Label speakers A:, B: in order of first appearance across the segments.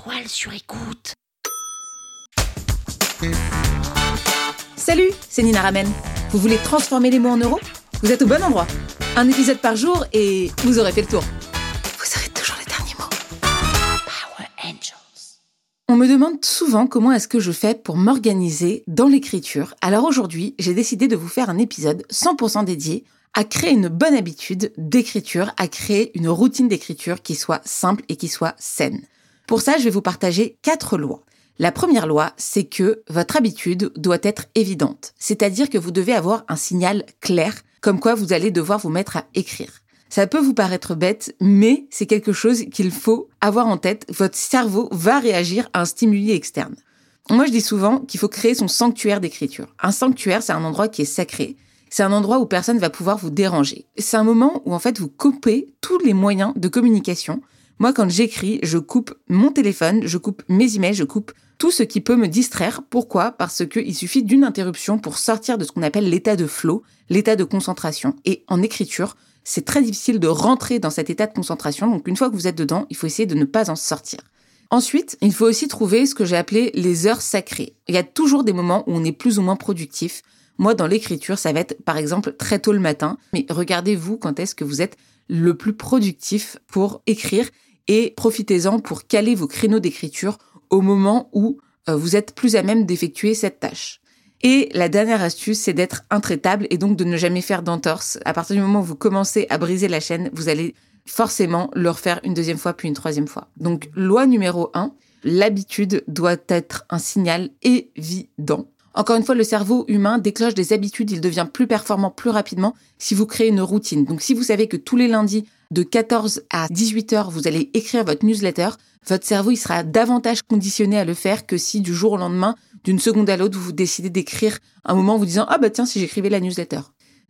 A: étoiles sur écoute.
B: Salut, c'est Nina Ramen. Vous voulez transformer les mots en euros? Vous êtes au bon endroit. Un épisode par jour et vous aurez fait le tour. Vous aurez toujours les derniers mots.
A: Power Angels.
B: On me demande souvent comment est-ce que je fais pour m'organiser dans l'écriture. Alors aujourd'hui, j'ai décidé de vous faire un épisode 100% dédié à créer une bonne habitude d'écriture, à créer une routine d'écriture qui soit simple et qui soit saine. Pour ça, je vais vous partager quatre lois. La première loi, c'est que votre habitude doit être évidente, c'est-à-dire que vous devez avoir un signal clair, comme quoi vous allez devoir vous mettre à écrire. Ça peut vous paraître bête, mais c'est quelque chose qu'il faut avoir en tête. Votre cerveau va réagir à un stimuli externe. Moi, je dis souvent qu'il faut créer son sanctuaire d'écriture. Un sanctuaire, c'est un endroit qui est sacré. C'est un endroit où personne va pouvoir vous déranger. C'est un moment où en fait vous coupez tous les moyens de communication. Moi, quand j'écris, je coupe mon téléphone, je coupe mes emails, je coupe tout ce qui peut me distraire. Pourquoi? Parce qu'il suffit d'une interruption pour sortir de ce qu'on appelle l'état de flow, l'état de concentration. Et en écriture, c'est très difficile de rentrer dans cet état de concentration. Donc une fois que vous êtes dedans, il faut essayer de ne pas en sortir. Ensuite, il faut aussi trouver ce que j'ai appelé les heures sacrées. Il y a toujours des moments où on est plus ou moins productif. Moi, dans l'écriture, ça va être par exemple très tôt le matin. Mais regardez-vous quand est-ce que vous êtes le plus productif pour écrire et profitez-en pour caler vos créneaux d'écriture au moment où euh, vous êtes plus à même d'effectuer cette tâche. Et la dernière astuce, c'est d'être intraitable et donc de ne jamais faire d'entorse. À partir du moment où vous commencez à briser la chaîne, vous allez forcément le refaire une deuxième fois puis une troisième fois. Donc, loi numéro 1, l'habitude doit être un signal évident. Encore une fois, le cerveau humain déclenche des habitudes, il devient plus performant plus rapidement si vous créez une routine. Donc si vous savez que tous les lundis, de 14 à 18 heures, vous allez écrire votre newsletter, votre cerveau il sera davantage conditionné à le faire que si du jour au lendemain, d'une seconde à l'autre, vous décidez d'écrire un moment en vous disant ah bah tiens si j'écrivais la newsletter.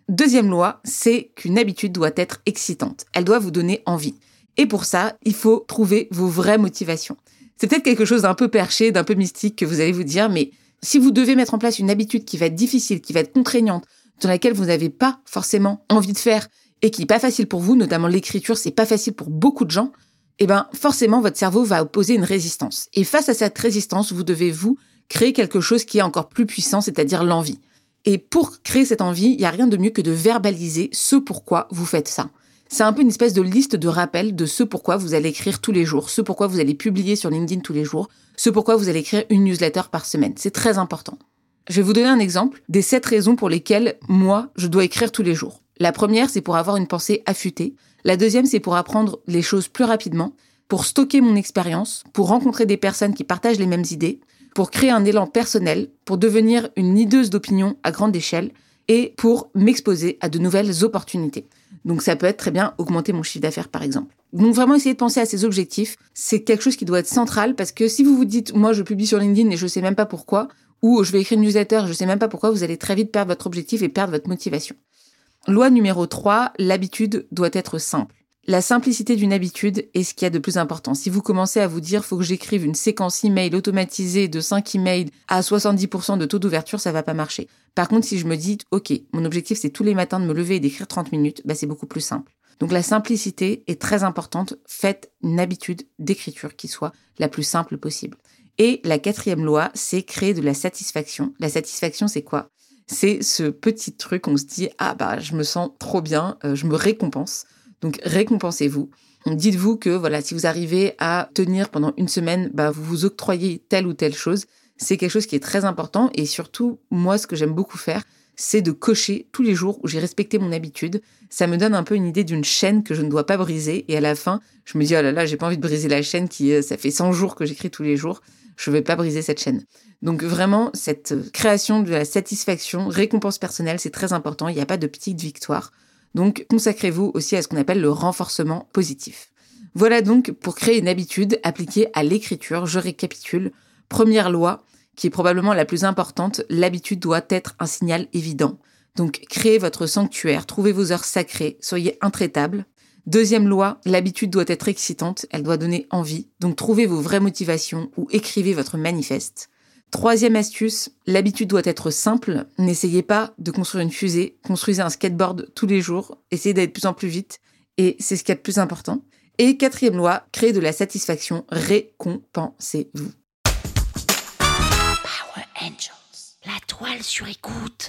B: Deuxième loi, c'est qu'une habitude doit être excitante. Elle doit vous donner envie. Et pour ça, il faut trouver vos vraies motivations. C'est peut-être quelque chose d'un peu perché, d'un peu mystique que vous allez vous dire, mais si vous devez mettre en place une habitude qui va être difficile, qui va être contraignante, dans laquelle vous n'avez pas forcément envie de faire et qui n'est pas facile pour vous, notamment l'écriture, c'est pas facile pour beaucoup de gens, eh ben forcément votre cerveau va opposer une résistance. Et face à cette résistance, vous devez vous créer quelque chose qui est encore plus puissant, c'est-à-dire l'envie. Et pour créer cette envie, il n'y a rien de mieux que de verbaliser ce pourquoi vous faites ça. C'est un peu une espèce de liste de rappel de ce pourquoi vous allez écrire tous les jours, ce pourquoi vous allez publier sur LinkedIn tous les jours, ce pourquoi vous allez écrire une newsletter par semaine. C'est très important. Je vais vous donner un exemple des sept raisons pour lesquelles moi, je dois écrire tous les jours. La première, c'est pour avoir une pensée affûtée. La deuxième, c'est pour apprendre les choses plus rapidement, pour stocker mon expérience, pour rencontrer des personnes qui partagent les mêmes idées, pour créer un élan personnel, pour devenir une leaduse d'opinion à grande échelle et pour m'exposer à de nouvelles opportunités. Donc ça peut être très bien augmenter mon chiffre d'affaires par exemple. Donc vraiment essayer de penser à ces objectifs, c'est quelque chose qui doit être central parce que si vous vous dites moi je publie sur LinkedIn et je sais même pas pourquoi ou je vais écrire une newsletter, je sais même pas pourquoi, vous allez très vite perdre votre objectif et perdre votre motivation. Loi numéro 3, l'habitude doit être simple. La simplicité d'une habitude est ce qu'il y a de plus important. Si vous commencez à vous dire faut que j'écrive une séquence email automatisée de 5 emails à 70% de taux d'ouverture, ça va pas marcher. Par contre, si je me dis OK, mon objectif c'est tous les matins de me lever et d'écrire 30 minutes, bah c'est beaucoup plus simple. Donc la simplicité est très importante. Faites une habitude d'écriture qui soit la plus simple possible. Et la quatrième loi, c'est créer de la satisfaction. La satisfaction, c'est quoi? C'est ce petit truc, on se dit ah bah je me sens trop bien, euh, je me récompense. Donc récompensez-vous. Dites-vous que voilà, si vous arrivez à tenir pendant une semaine, bah, vous vous octroyez telle ou telle chose. C'est quelque chose qui est très important et surtout, moi, ce que j'aime beaucoup faire, c'est de cocher tous les jours où j'ai respecté mon habitude. Ça me donne un peu une idée d'une chaîne que je ne dois pas briser. Et à la fin, je me dis, oh là là, j'ai pas envie de briser la chaîne qui, euh, ça fait 100 jours que j'écris tous les jours. Je vais pas briser cette chaîne. Donc vraiment, cette création de la satisfaction, récompense personnelle, c'est très important. Il n'y a pas de petite victoire. Donc consacrez-vous aussi à ce qu'on appelle le renforcement positif. Voilà donc pour créer une habitude appliquée à l'écriture. Je récapitule. Première loi, qui est probablement la plus importante, l'habitude doit être un signal évident. Donc créez votre sanctuaire, trouvez vos heures sacrées, soyez intraitable. Deuxième loi, l'habitude doit être excitante, elle doit donner envie. Donc trouvez vos vraies motivations ou écrivez votre manifeste. Troisième astuce, l'habitude doit être simple. N'essayez pas de construire une fusée. Construisez un skateboard tous les jours. Essayez d'aller de plus en plus vite. Et c'est ce qui est le plus important. Et quatrième loi, créer de la satisfaction, récompensez-vous.
A: Power Angels. La toile sur écoute.